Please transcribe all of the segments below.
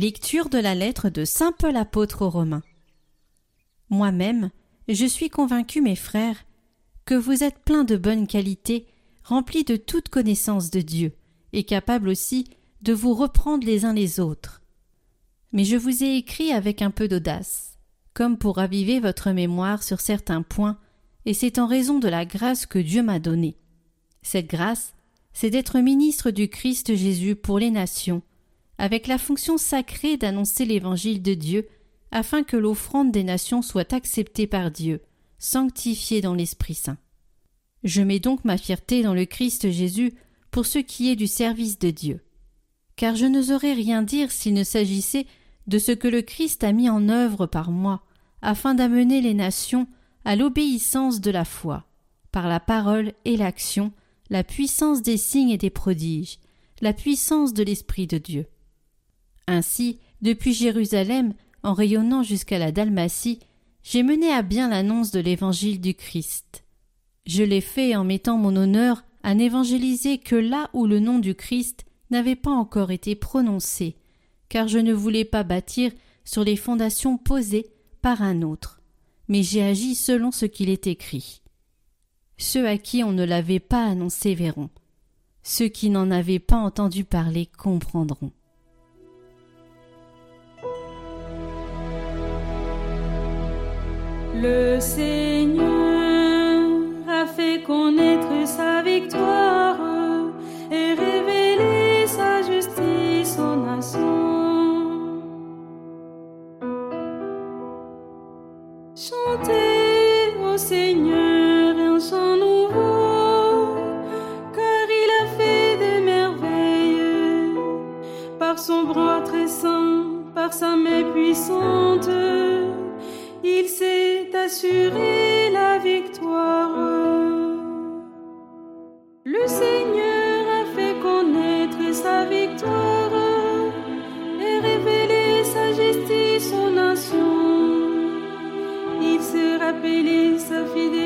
Lecture de la lettre de Saint Paul apôtre aux Romains. Moi-même, je suis convaincu, mes frères, que vous êtes pleins de bonnes qualités, remplis de toute connaissance de Dieu, et capables aussi de vous reprendre les uns les autres. Mais je vous ai écrit avec un peu d'audace, comme pour raviver votre mémoire sur certains points, et c'est en raison de la grâce que Dieu m'a donnée. Cette grâce, c'est d'être ministre du Christ Jésus pour les nations, avec la fonction sacrée d'annoncer l'évangile de Dieu, afin que l'offrande des nations soit acceptée par Dieu, sanctifiée dans l'Esprit Saint. Je mets donc ma fierté dans le Christ Jésus pour ce qui est du service de Dieu. Car je n'oserais rien dire s'il ne s'agissait de ce que le Christ a mis en œuvre par moi, afin d'amener les nations à l'obéissance de la foi, par la parole et l'action, la puissance des signes et des prodiges, la puissance de l'Esprit de Dieu. Ainsi, depuis Jérusalem, en rayonnant jusqu'à la Dalmatie, j'ai mené à bien l'annonce de l'évangile du Christ. Je l'ai fait en mettant mon honneur à n'évangéliser que là où le nom du Christ n'avait pas encore été prononcé, car je ne voulais pas bâtir sur les fondations posées par un autre, mais j'ai agi selon ce qu'il est écrit. Ceux à qui on ne l'avait pas annoncé verront. Ceux qui n'en avaient pas entendu parler comprendront. Le Seigneur a fait connaître sa victoire et révélé sa justice aux nations. Chantez au Seigneur un chant nouveau, car il a fait des merveilles par son bras très saint, par sa main puissante assuré la victoire. Le Seigneur a fait connaître sa victoire et révélé sa justice aux nations. Il s'est rappelé sa fidélité,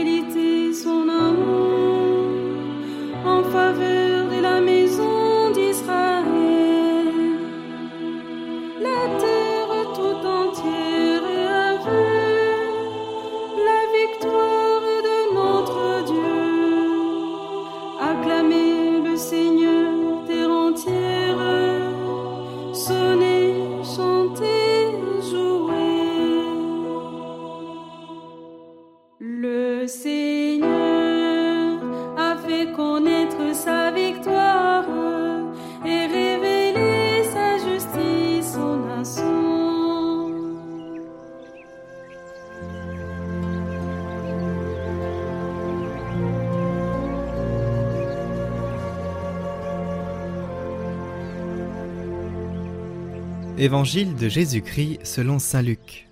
Évangile de Jésus-Christ selon Saint Luc.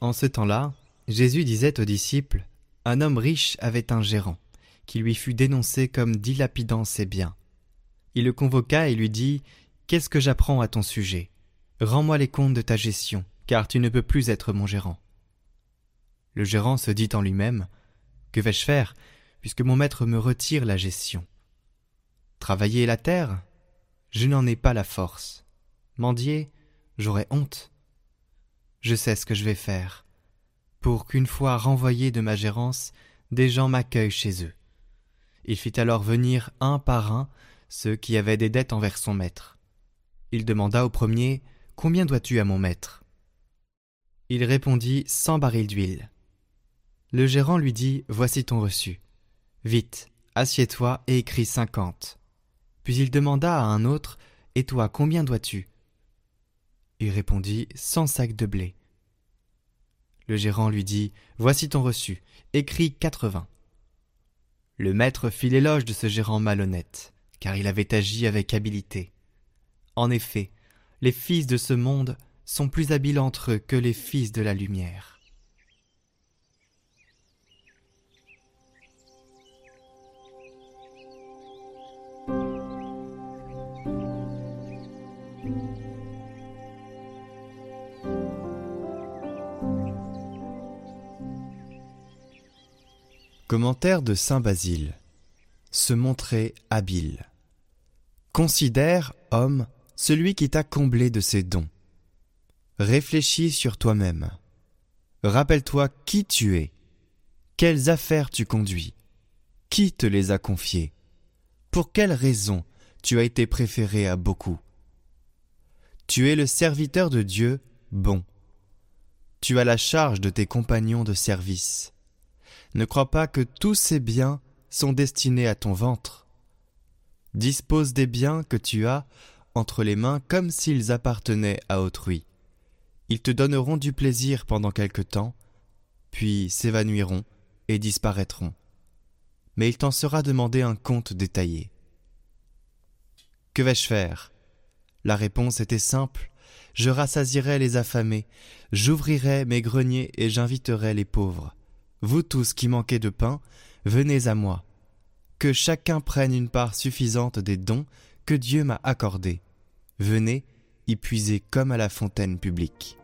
En ce temps-là, Jésus disait aux disciples Un homme riche avait un gérant, qui lui fut dénoncé comme dilapidant ses biens. Il le convoqua et lui dit Qu'est-ce que j'apprends à ton sujet? Rends-moi les comptes de ta gestion, car tu ne peux plus être mon gérant. Le gérant se dit en lui-même Que vais-je faire, puisque mon maître me retire la gestion? Travailler la terre? Je n'en ai pas la force. Mendier? J'aurais honte. Je sais ce que je vais faire, pour qu'une fois renvoyé de ma gérance, des gens m'accueillent chez eux. Il fit alors venir un par un ceux qui avaient des dettes envers son maître. Il demanda au premier Combien dois-tu à mon maître? Il répondit Cent barils d'huile. Le gérant lui dit Voici ton reçu. Vite, assieds-toi et écris cinquante. Puis il demanda à un autre Et toi, combien dois-tu? Il répondit Cent sacs de blé. Le gérant lui dit Voici ton reçu, écris quatre-vingts. Le maître fit l'éloge de ce gérant malhonnête, car il avait agi avec habileté. En effet, les fils de ce monde sont plus habiles entre eux que les fils de la lumière. Commentaire de Saint Basile. Se montrer habile. Considère, homme, celui qui t'a comblé de ses dons. Réfléchis sur toi-même. Rappelle-toi qui tu es, quelles affaires tu conduis, qui te les a confiées, pour quelles raisons tu as été préféré à beaucoup. Tu es le serviteur de Dieu bon. Tu as la charge de tes compagnons de service. Ne crois pas que tous ces biens sont destinés à ton ventre. Dispose des biens que tu as entre les mains comme s'ils appartenaient à autrui. Ils te donneront du plaisir pendant quelque temps, puis s'évanouiront et disparaîtront. Mais il t'en sera demandé un compte détaillé. Que vais-je faire? La réponse était simple. Je rassasierai les affamés, j'ouvrirai mes greniers et j'inviterai les pauvres. Vous tous qui manquez de pain, venez à moi. Que chacun prenne une part suffisante des dons que Dieu m'a accordés. Venez y puiser comme à la fontaine publique.